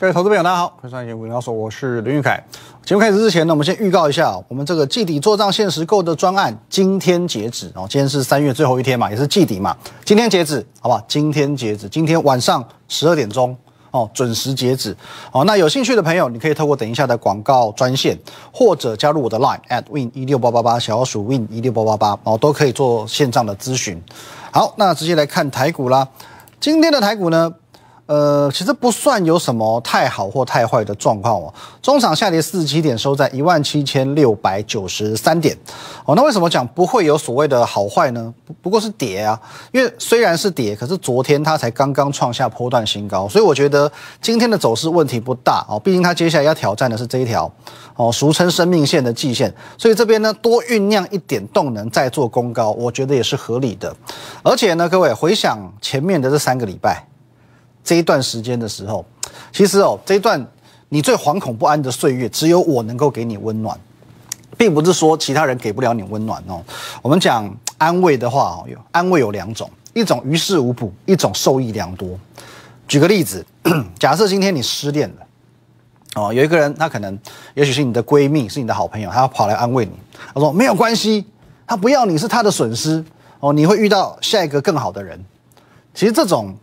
各位投资朋友，大家好，欢迎收看节目。你要说我是林玉凯。节目开始之前呢，我们先预告一下，我们这个季底做账限时购的专案，今天截止哦。今天是三月最后一天嘛，也是季底嘛，今天截止，好不好？今天截止，今天晚上十二点钟哦，准时截止哦。那有兴趣的朋友，你可以透过等一下的广告专线，或者加入我的 Line at win 一六八八八小老鼠 win 一六八八八哦，都可以做线上的咨询。好，那直接来看台股啦。今天的台股呢？呃，其实不算有什么太好或太坏的状况哦。中场下跌四十七点，收在一万七千六百九十三点。哦，那为什么讲不会有所谓的好坏呢？不不过是跌啊，因为虽然是跌，可是昨天它才刚刚创下波段新高，所以我觉得今天的走势问题不大哦。毕竟它接下来要挑战的是这一条哦，俗称生命线的季线，所以这边呢多酝酿一点动能再做攻高，我觉得也是合理的。而且呢，各位回想前面的这三个礼拜。这一段时间的时候，其实哦，这一段你最惶恐不安的岁月，只有我能够给你温暖，并不是说其他人给不了你温暖哦。我们讲安慰的话哦，有安慰有两种，一种于事无补，一种受益良多。举个例子，假设今天你失恋了，哦，有一个人他可能也许是你的闺蜜，是你的好朋友，他要跑来安慰你，他说没有关系，他不要你是他的损失哦，你会遇到下一个更好的人。其实这种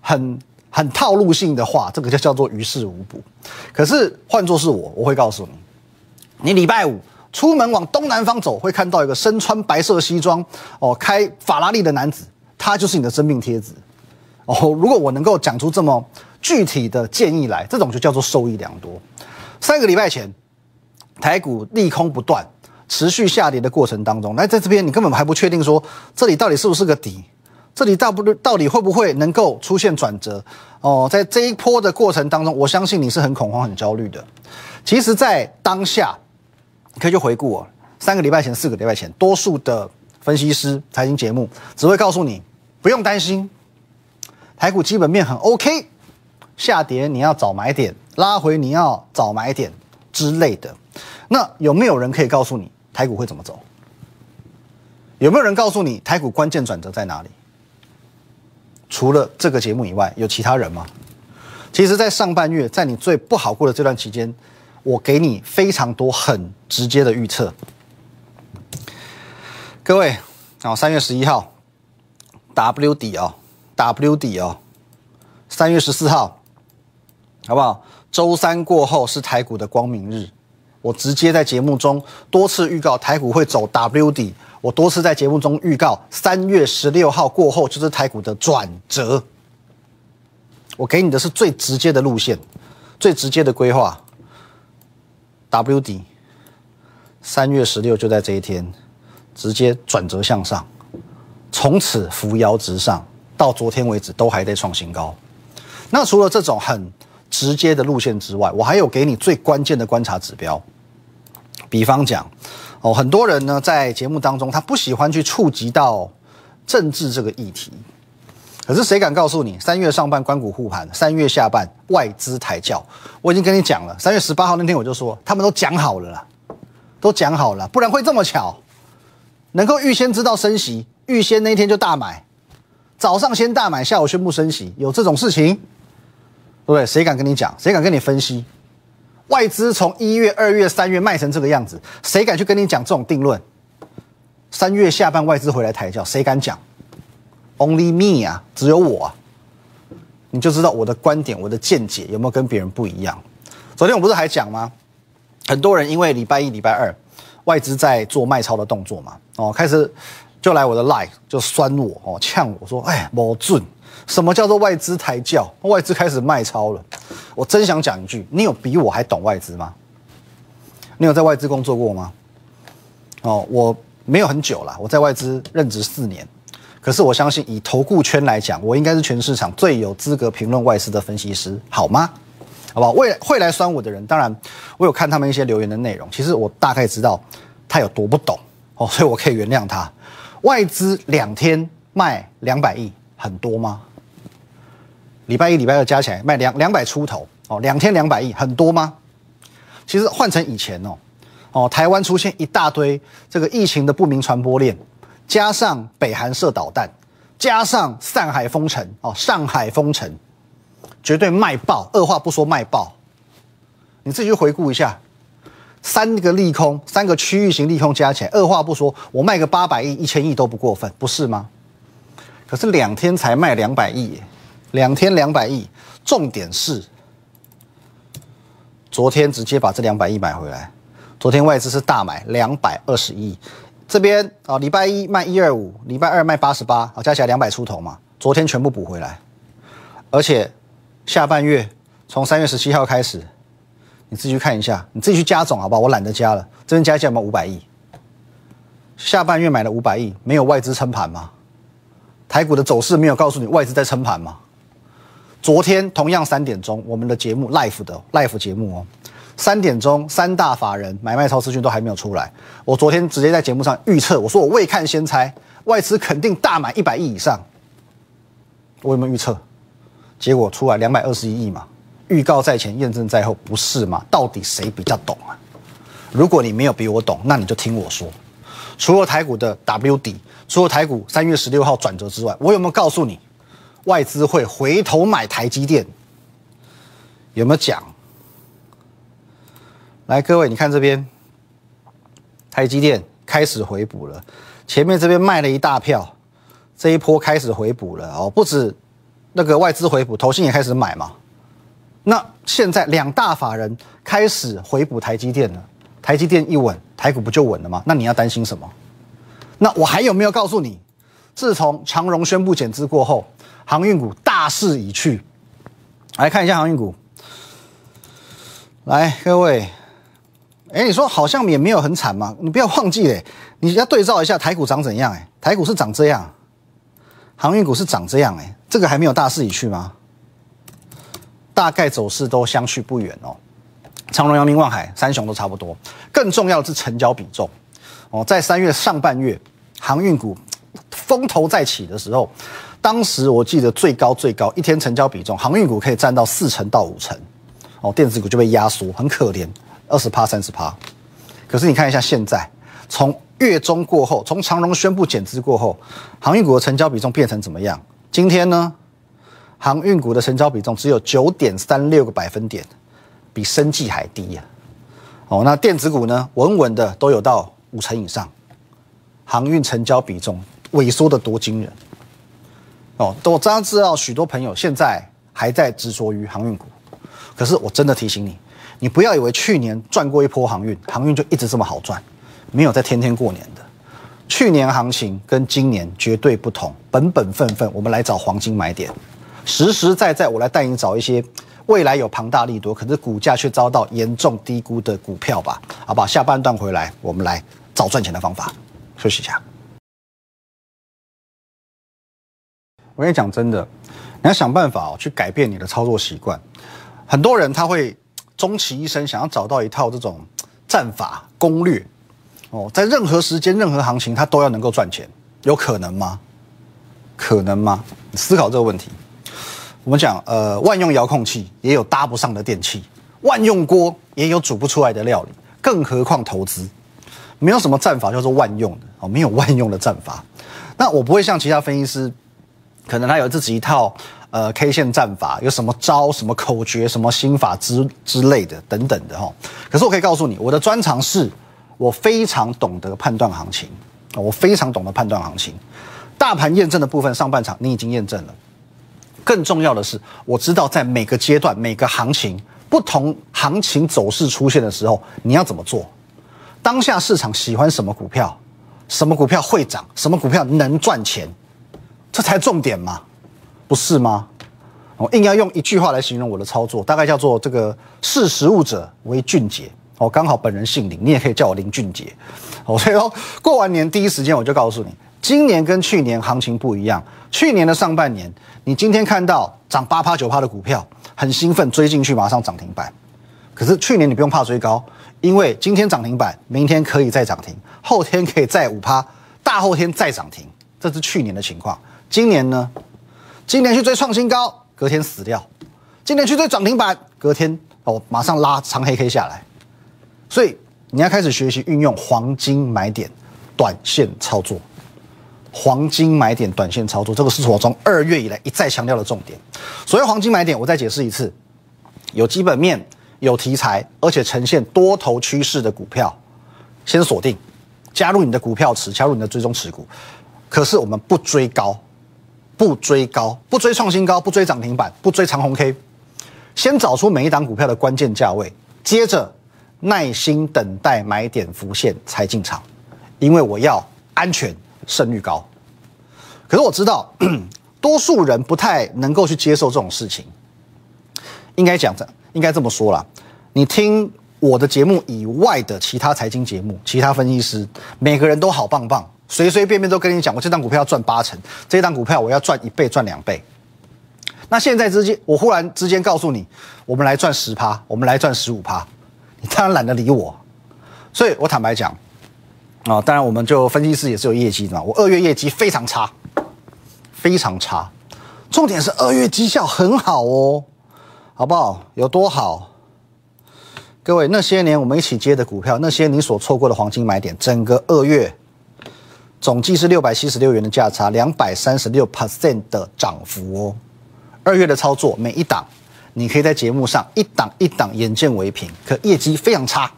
很。很套路性的话，这个就叫做于事无补。可是换作是我，我会告诉你，你礼拜五出门往东南方走，会看到一个身穿白色西装、哦开法拉利的男子，他就是你的真命贴子。哦，如果我能够讲出这么具体的建议来，这种就叫做受益良多。三个礼拜前，台股利空不断，持续下跌的过程当中，那在这边你根本还不确定说这里到底是不是个底。这里到不到底会不会能够出现转折？哦，在这一波的过程当中，我相信你是很恐慌、很焦虑的。其实，在当下，你可以去回顾哦，三个礼拜前、四个礼拜前，多数的分析师、财经节目只会告诉你不用担心，台股基本面很 OK，下跌你要找买点，拉回你要找买点之类的。那有没有人可以告诉你台股会怎么走？有没有人告诉你台股关键转折在哪里？除了这个节目以外，有其他人吗？其实，在上半月，在你最不好过的这段期间，我给你非常多很直接的预测。各位，啊，三月十一号，W 底哦，W 底哦，三月十四号，好不好？周三过后是台股的光明日，我直接在节目中多次预告台股会走 W 底。我多次在节目中预告，三月十六号过后就是台股的转折。我给你的是最直接的路线，最直接的规划。W 底，三月十六就在这一天，直接转折向上，从此扶摇直上，到昨天为止都还在创新高。那除了这种很直接的路线之外，我还有给你最关键的观察指标，比方讲。哦，很多人呢在节目当中，他不喜欢去触及到政治这个议题。可是谁敢告诉你，三月上半关谷护盘，三月下半外资抬轿？我已经跟你讲了，三月十八号那天我就说，他们都讲好了啦，都讲好了，不然会这么巧，能够预先知道升息，预先那天就大买，早上先大买，下午宣布升息，有这种事情？对不对？谁敢跟你讲？谁敢跟你分析？外资从一月、二月、三月卖成这个样子，谁敢去跟你讲这种定论？三月下半外资回来抬轿，谁敢讲？Only me 啊，只有我，啊，你就知道我的观点、我的见解有没有跟别人不一样。昨天我不是还讲吗？很多人因为礼拜一、礼拜二外资在做卖超的动作嘛，哦，开始就来我的 live 就酸我哦，呛我说：“哎，冇准。”什么叫做外资抬轿？外资开始卖超了。我真想讲一句：你有比我还懂外资吗？你有在外资工作过吗？哦，我没有很久了，我在外资任职四年。可是我相信，以投顾圈来讲，我应该是全市场最有资格评论外资的分析师，好吗？好不好？会会来酸我的人，当然我有看他们一些留言的内容，其实我大概知道他有多不懂哦，所以我可以原谅他。外资两天卖两百亿。很多吗？礼拜一、礼拜二加起来卖两两百出头哦，两天两百亿，很多吗？其实换成以前哦，哦，台湾出现一大堆这个疫情的不明传播链，加上北韩射导弹，加上上海封城哦，上海封城，绝对卖爆，二话不说卖爆。你自己去回顾一下，三个利空，三个区域型利空加起来，二话不说，我卖个八百亿、一千亿都不过分，不是吗？可是两天才卖两百亿，两天两百亿，重点是昨天直接把这两百亿买回来。昨天外资是大买两百二十亿，这边啊，礼拜一卖一二五，礼拜二卖八十八，啊，加起来两百出头嘛。昨天全部补回来，而且下半月从三月十七号开始，你自己去看一下，你自己去加总好不好？我懒得加了，这边加起来有没有五百亿？下半月买了五百亿，没有外资撑盘吗？台股的走势没有告诉你外资在撑盘吗？昨天同样三点钟，我们的节目 live 的 live 节目哦。三点钟，三大法人买卖超资讯都还没有出来。我昨天直接在节目上预测，我说我未看先猜，外资肯定大买一百亿以上。我有没有预测？结果出来两百二十一亿嘛。预告在前，验证在后，不是吗？到底谁比较懂啊？如果你没有比我懂，那你就听我说。除了台股的 W 底，除了台股三月十六号转折之外，我有没有告诉你，外资会回头买台积电？有没有讲？来，各位，你看这边，台积电开始回补了。前面这边卖了一大票，这一波开始回补了哦。不止那个外资回补，投信也开始买嘛。那现在两大法人开始回补台积电了，台积电一稳，台股不就稳了吗？那你要担心什么？那我还有没有告诉你？自从长荣宣布减资过后，航运股大势已去。来看一下航运股，来，各位。哎，你说好像也没有很惨嘛？你不要忘记嘞，你要对照一下台股长怎样？哎，台股是长这样，航运股是长这样，哎，这个还没有大势已去吗？大概走势都相去不远哦。长隆、阳明、望海三雄都差不多。更重要的是成交比重哦，在三月上半月航运股风头再起的时候，当时我记得最高最高一天成交比重，航运股可以占到四成到五成，哦，电子股就被压缩，很可怜。二十趴、三十趴，可是你看一下现在，从月中过后，从长荣宣布减资过后，航运股的成交比重变成怎么样？今天呢，航运股的成交比重只有九点三六个百分点，比生计还低呀。哦，那电子股呢，稳稳的都有到五成以上，航运成交比重萎缩的多惊人。哦，我这样知道许多朋友现在还在执着于航运股，可是我真的提醒你。你不要以为去年赚过一波航运，航运就一直这么好赚，没有在天天过年的。去年行情跟今年绝对不同，本本分分，我们来找黄金买点，实实在在，我来带你找一些未来有庞大利多，可是股价却遭到严重低估的股票吧。好吧，下半段回来，我们来找赚钱的方法。休息一下。我跟你讲真的，你要想办法哦，去改变你的操作习惯。很多人他会。终其一生想要找到一套这种战法攻略，哦，在任何时间、任何行情，他都要能够赚钱，有可能吗？可能吗？思考这个问题。我们讲，呃，万用遥控器也有搭不上的电器，万用锅也有煮不出来的料理，更何况投资，没有什么战法叫做万用的哦，没有万用的战法。那我不会像其他分析师，可能他有自己一套。呃，K 线战法有什么招、什么口诀、什么心法之之类的等等的哈。可是我可以告诉你，我的专长是，我非常懂得判断行情我非常懂得判断行情。大盘验证的部分，上半场你已经验证了。更重要的是，我知道在每个阶段、每个行情、不同行情走势出现的时候，你要怎么做。当下市场喜欢什么股票，什么股票会涨，什么股票能赚钱，这才重点嘛。不是吗？我硬要用一句话来形容我的操作，大概叫做“这个识时务者为俊杰”。哦，刚好本人姓林，你也可以叫我林俊杰。哦，所以说过完年第一时间我就告诉你，今年跟去年行情不一样。去年的上半年，你今天看到涨八趴九趴的股票，很兴奋追进去，马上涨停板。可是去年你不用怕追高，因为今天涨停板，明天可以再涨停，后天可以再五趴，大后天再涨停，这是去年的情况。今年呢？今年去追创新高，隔天死掉；今年去追涨停板，隔天哦马上拉长黑 K 下来。所以你要开始学习运用黄金买点，短线操作。黄金买点短线操作，这个是我从二月以来一再强调的重点。所谓黄金买点，我再解释一次：有基本面、有题材，而且呈现多头趋势的股票，先锁定，加入你的股票池，加入你的追踪持股。可是我们不追高，不追高，不追创新高，不追涨停板，不追长红 K，先找出每一档股票的关键价位，接着耐心等待买点浮现才进场，因为我要安全。胜率高，可是我知道，多数人不太能够去接受这种事情。应该讲这，应该这么说啦。你听我的节目以外的其他财经节目，其他分析师，每个人都好棒棒，随随便便都跟你讲，我这档股票要赚八成，这档股票我要赚一倍、赚两倍。那现在之间，我忽然之间告诉你，我们来赚十趴，我们来赚十五趴，你当然懒得理我。所以我坦白讲。啊，当然，我们就分析师也是有业绩的嘛。我二月业绩非常差，非常差。重点是二月绩效很好哦，好不好？有多好？各位，那些年我们一起接的股票，那些你所错过的黄金买点，整个二月总计是六百七十六元的价差，两百三十六 percent 的涨幅哦。二月的操作，每一档你可以在节目上一档一档眼见为凭，可业绩非常差，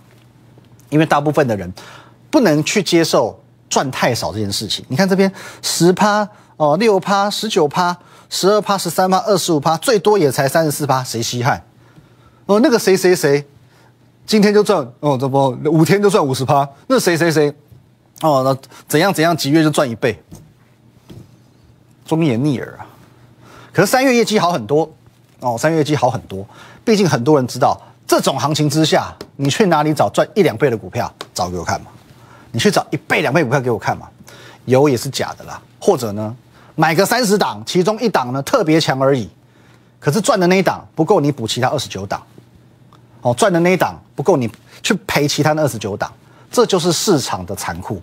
因为大部分的人。不能去接受赚太少这件事情。你看这边十趴哦，六趴、十九趴、十二趴、十三趴、二十五趴，最多也才三十四趴，谁稀罕？哦，那个谁谁谁，今天就赚哦，这不五天就赚五十趴，那谁谁谁，哦，那怎样怎样几月就赚一倍，忠言逆耳啊！可是三月业绩好很多哦，三月业绩好很多，毕竟很多人知道，这种行情之下，你去哪里找赚一两倍的股票？找给我看嘛！你去找一倍、两倍股票给我看嘛，有也是假的啦。或者呢，买个三十档，其中一档呢特别强而已，可是赚的那一档不够你补其他二十九档，哦，赚的那一档不够你去赔其他的二十九档，这就是市场的残酷。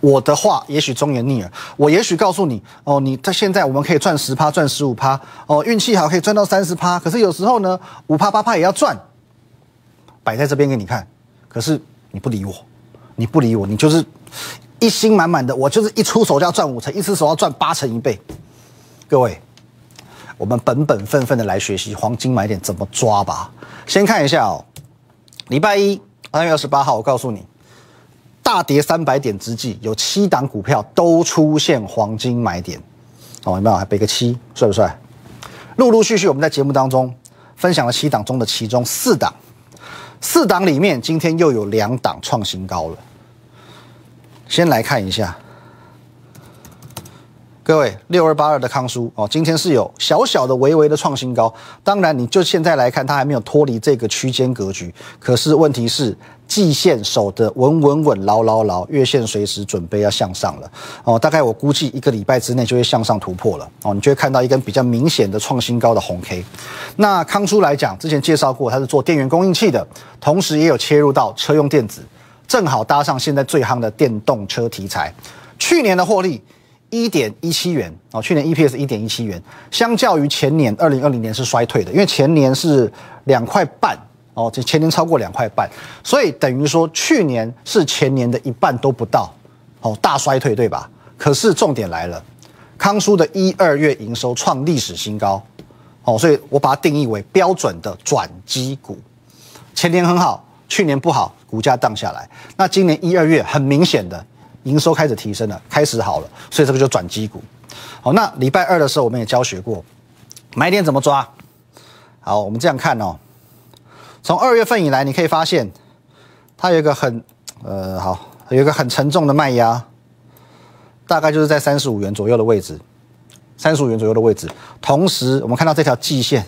我的话也许忠言逆耳，我也许告诉你，哦，你在现在我们可以赚十趴、赚十五趴，哦，运气好可以赚到三十趴，可是有时候呢，五趴、八趴也要赚，摆在这边给你看，可是你不理我。你不理我，你就是一心满满的，我就是一出手就要赚五成，一出手要赚八成一倍。各位，我们本本分分的来学习黄金买点怎么抓吧。先看一下哦，礼拜一三月二十八号，我告诉你，大跌三百点之际，有七档股票都出现黄金买点。哦，有没有？还背个七，帅不帅？陆陆续续，我们在节目当中分享了七档中的其中四档，四档里面今天又有两档创新高了。先来看一下，各位六二八二的康叔哦，今天是有小小的、微微的创新高。当然，你就现在来看，它还没有脱离这个区间格局。可是问题是，季线守得稳稳稳、牢牢牢，月线随时准备要向上了哦。大概我估计一个礼拜之内就会向上突破了哦。你就会看到一根比较明显的创新高的红 K。那康叔来讲，之前介绍过，它是做电源供应器的，同时也有切入到车用电子。正好搭上现在最夯的电动车题材，去年的获利一点一七元哦，去年 EPS 一点一七元，相较于前年二零二零年是衰退的，因为前年是两块半哦，这前年超过两块半，所以等于说去年是前年的一半都不到哦，大衰退对吧？可是重点来了，康叔的一二月营收创历史新高哦，所以我把它定义为标准的转机股，前年很好。去年不好，股价荡下来。那今年一二月很明显的营收开始提升了，开始好了，所以这个就转机股。好，那礼拜二的时候我们也教学过，买点怎么抓。好，我们这样看哦，从二月份以来，你可以发现它有一个很呃好，有一个很沉重的卖压，大概就是在三十五元左右的位置，三十五元左右的位置。同时，我们看到这条季线，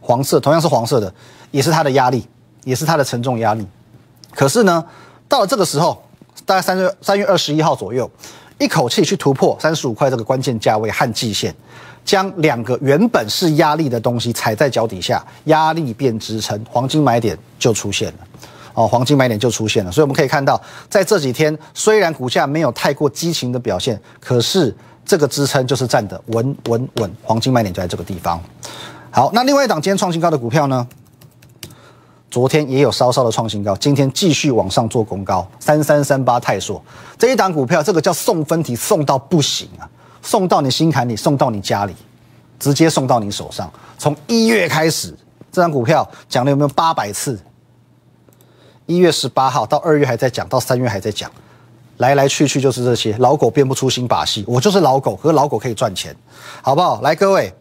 黄色，同样是黄色的，也是它的压力。也是它的沉重压力，可是呢，到了这个时候，大概三月三月二十一号左右，一口气去突破三十五块这个关键价位和季线，将两个原本是压力的东西踩在脚底下，压力变支撑，黄金买点就出现了，哦，黄金买点就出现了。所以我们可以看到，在这几天虽然股价没有太过激情的表现，可是这个支撑就是站的稳稳稳，黄金买点就在这个地方。好，那另外一档今天创新高的股票呢？昨天也有稍稍的创新高，今天继续往上做攻高，三三三八泰硕这一档股票，这个叫送分题，送到不行啊，送到你心坎里，送到你家里，直接送到你手上。从一月开始，这张股票讲了有没有八百次？一月十八号到二月还在讲，到三月还在讲，来来去去就是这些，老狗变不出新把戏，我就是老狗，可是老狗可以赚钱，好不好？来，各位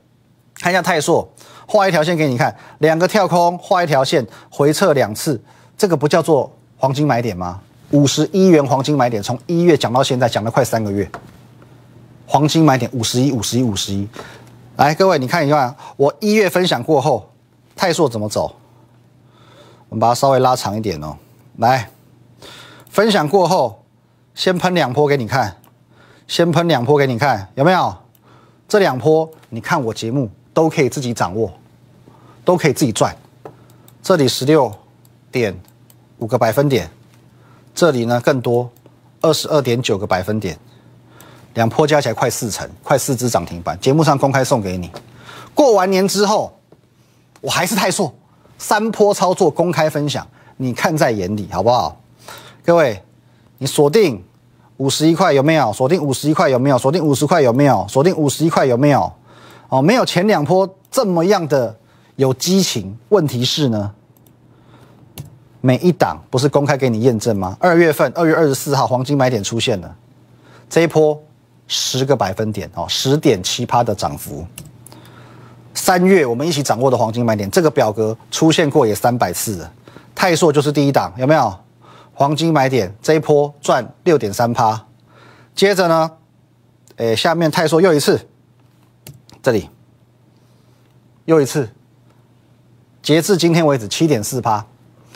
看一下泰硕。画一条线给你看，两个跳空，画一条线，回撤两次，这个不叫做黄金买点吗？五十一元黄金买点，从一月讲到现在，讲了快三个月。黄金买点五十一，五十一，五十一。来，各位你看一下，我一月分享过后，泰硕怎么走？我们把它稍微拉长一点哦。来，分享过后，先喷两波给你看，先喷两波给你看，有没有？这两波，你看我节目都可以自己掌握。都可以自己赚，这里十六点五个百分点，这里呢更多二十二点九个百分点，两波加起来快四成，快四只涨停板。节目上公开送给你，过完年之后我还是太硕，三波操作公开分享，你看在眼里好不好？各位，你锁定五十一块有没有？锁定五十一块有没有？锁定五十块有没有？锁定五十一块有没有？哦，没有前两波这么样的。有激情，问题是呢，每一档不是公开给你验证吗？二月份二月二十四号黄金买点出现了，这一波十个百分点哦，十点七趴的涨幅。三月我们一起掌握的黄金买点，这个表格出现过也三百次了。泰硕就是第一档，有没有？黄金买点这一波赚六点三趴，接着呢，诶，下面泰硕又一次，这里又一次。截至今天为止，七点四趴，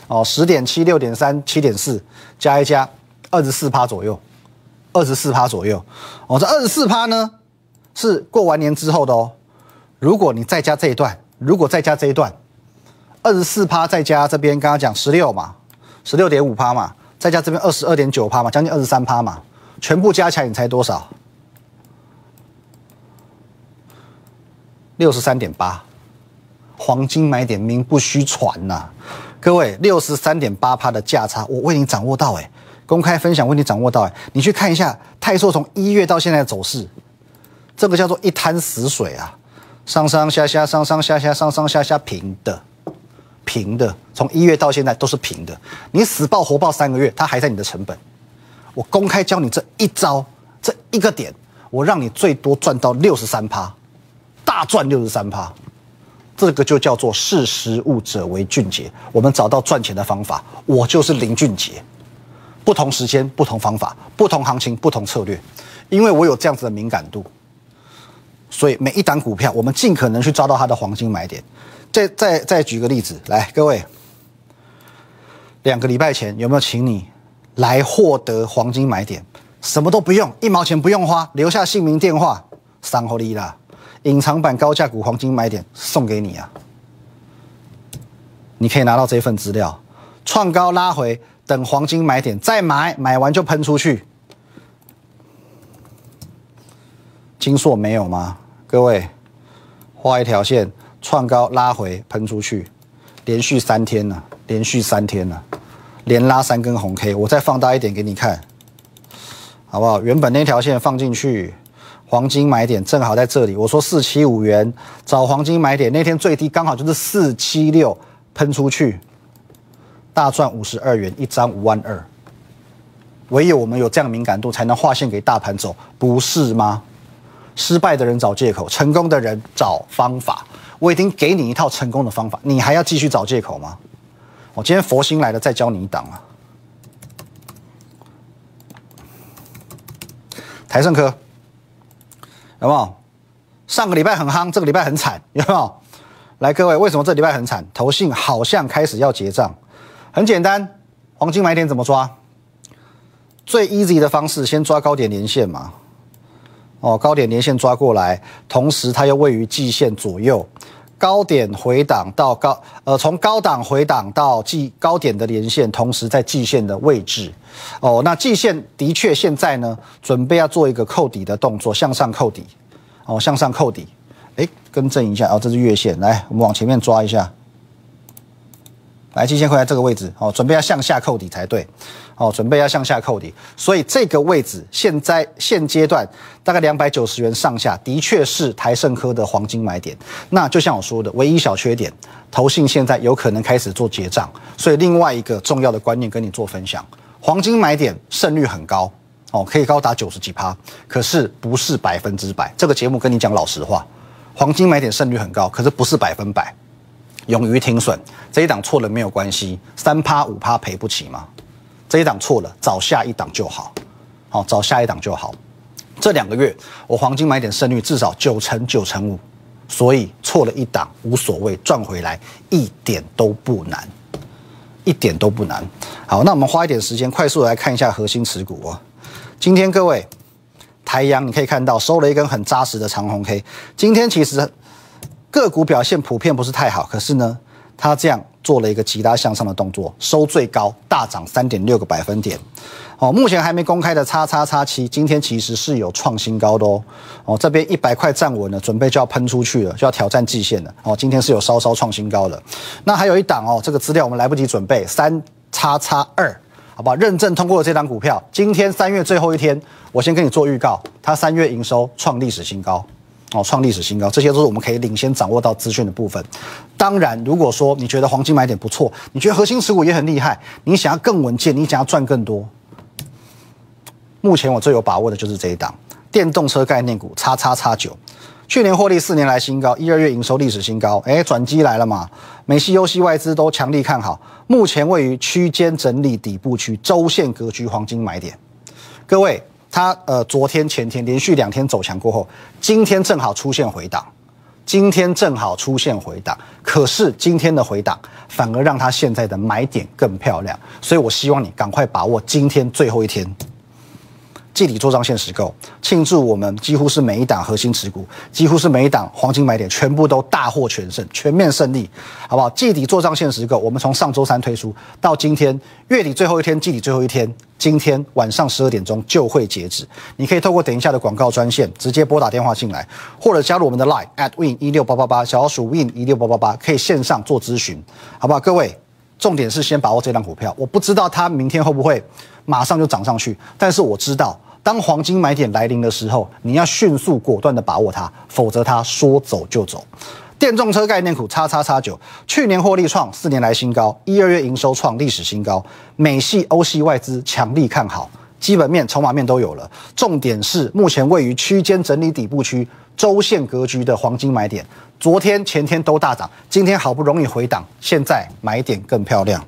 哦，十点七、六点三、七点四，加一加，二十四趴左右，二十四趴左右，哦，这二十四趴呢，是过完年之后的哦。如果你再加这一段，如果再加这一段，二十四趴再加这边刚刚讲十六嘛，十六点五趴嘛，再加这边二十二点九趴嘛，将近二十三趴嘛，全部加起来你猜多少？六十三点八。黄金买点名不虚传呐，各位六十三点八趴的价差，我为你掌握到哎，公开分享为你掌握到哎，你去看一下泰硕从一月到现在的走势，这个叫做一滩死水啊，上上下下上上下下上上下下平的，平的，从一月到现在都是平的，你死抱活抱三个月，它还在你的成本，我公开教你这一招，这一个点，我让你最多赚到六十三趴，大赚六十三趴。这个就叫做识时务者为俊杰。我们找到赚钱的方法，我就是林俊杰。不同时间、不同方法、不同行情、不同策略，因为我有这样子的敏感度，所以每一档股票，我们尽可能去抓到它的黄金买点。再再再举个例子来，各位，两个礼拜前有没有请你来获得黄金买点？什么都不用，一毛钱不用花，留下姓名、电话，三合利啦。隐藏版高价股黄金买点送给你啊！你可以拿到这份资料，创高拉回，等黄金买点再买，买完就喷出去。金硕没有吗？各位，画一条线，创高拉回，喷出去，连续三天了，连续三天了，连拉三根红 K。我再放大一点给你看，好不好？原本那条线放进去。黄金买点正好在这里，我说四七五元找黄金买点，那天最低刚好就是四七六，喷出去，大赚五十二元一张五万二。唯有我们有这样敏感度，才能划线给大盘走，不是吗？失败的人找借口，成功的人找方法。我已经给你一套成功的方法，你还要继续找借口吗？我今天佛心来了，再教你一档啊。台盛科。有没有？上个礼拜很夯，这个礼拜很惨，有没有？来，各位，为什么这礼拜很惨？投信好像开始要结账。很简单，黄金买点怎么抓？最 easy 的方式，先抓高点连线嘛。哦，高点连线抓过来，同时它又位于季线左右，高点回档到高，呃，从高档回档到季高点的连线，同时在季线的位置。哦，那季线的确现在呢，准备要做一个扣底的动作，向上扣底。哦，向上扣底，哎，更正一下，哦，这是月线，来，我们往前面抓一下。来，季线会在这个位置哦，准备要向下扣底才对，哦，准备要向下扣底，所以这个位置现在现阶段大概两百九十元上下，的确是台盛科的黄金买点。那就像我说的，唯一小缺点，投信现在有可能开始做结账，所以另外一个重要的观念跟你做分享，黄金买点胜率很高，哦，可以高达九十几趴，可是不是百分之百。这个节目跟你讲老实话，黄金买点胜率很高，可是不是百分百。勇于停损，这一档错了没有关系，三趴五趴赔不起吗？这一档错了，找下一档就好，好找下一档就好。这两个月我黄金买点胜率至少九成九成五，所以错了一档无所谓，赚回来一点都不难，一点都不难。好，那我们花一点时间快速来看一下核心持股哦。今天各位台阳你可以看到收了一根很扎实的长红 K，今天其实。个股表现普遍不是太好，可是呢，它这样做了一个急拉向上的动作，收最高大涨三点六个百分点。哦，目前还没公开的叉叉叉七，今天其实是有创新高的哦。哦，这边一百块站稳了，准备就要喷出去了，就要挑战季线了。哦，今天是有稍稍创新高的。那还有一档哦，这个资料我们来不及准备，三叉叉二，好吧？认证通过的这档股票，今天三月最后一天，我先跟你做预告，它三月营收创历史新高。哦，创历史新高，这些都是我们可以领先掌握到资讯的部分。当然，如果说你觉得黄金买点不错，你觉得核心持股也很厉害，你想要更稳健，你想要赚更多，目前我最有把握的就是这一档电动车概念股，叉叉叉九，去年获利四年来新高，一二月营收历史新高，哎，转机来了嘛？美系、优系外资都强力看好，目前位于区间整理底部区，周线格局黄金买点，各位。它呃，昨天前天连续两天走强过后，今天正好出现回档，今天正好出现回档，可是今天的回档反而让它现在的买点更漂亮，所以我希望你赶快把握今天最后一天。季底做账限时购，庆祝我们几乎是每一档核心持股，几乎是每一档黄金买点，全部都大获全胜，全面胜利，好不好？季底做账限时购，我们从上周三推出到今天月底最后一天，季底最后一天，今天晚上十二点钟就会截止。你可以透过等一下的广告专线直接拨打电话进来，或者加入我们的 Line at win 一六八八八，小老鼠 win 一六八八八，可以线上做咨询，好不好？各位，重点是先把握这张股票，我不知道它明天会不会马上就涨上去，但是我知道。当黄金买点来临的时候，你要迅速果断的把握它，否则它说走就走。电动车概念股叉叉叉九，去年获利创四年来新高，一二月营收创历史新高，美系、欧系外资强力看好，基本面、筹码面都有了。重点是目前位于区间整理底部区，周线格局的黄金买点，昨天、前天都大涨，今天好不容易回档，现在买点更漂亮。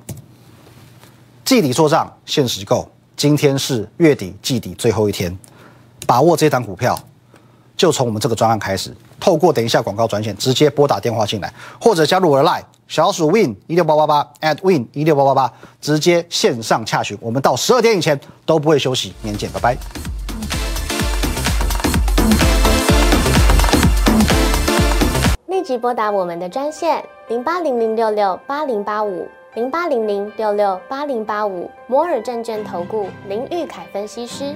季底做账，限时购。今天是月底季底最后一天，把握这档股票，就从我们这个专案开始。透过等一下广告专线，直接拨打电话进来，或者加入我的 Line 小鼠 Win 一六八八八 at Win 一六八八八，直接线上洽询。我们到十二点以前都不会休息，明天见，拜拜。立即拨打我们的专线零八零零六六八零八五。零八零零六六八零八五摩尔证券投顾林玉凯分析师，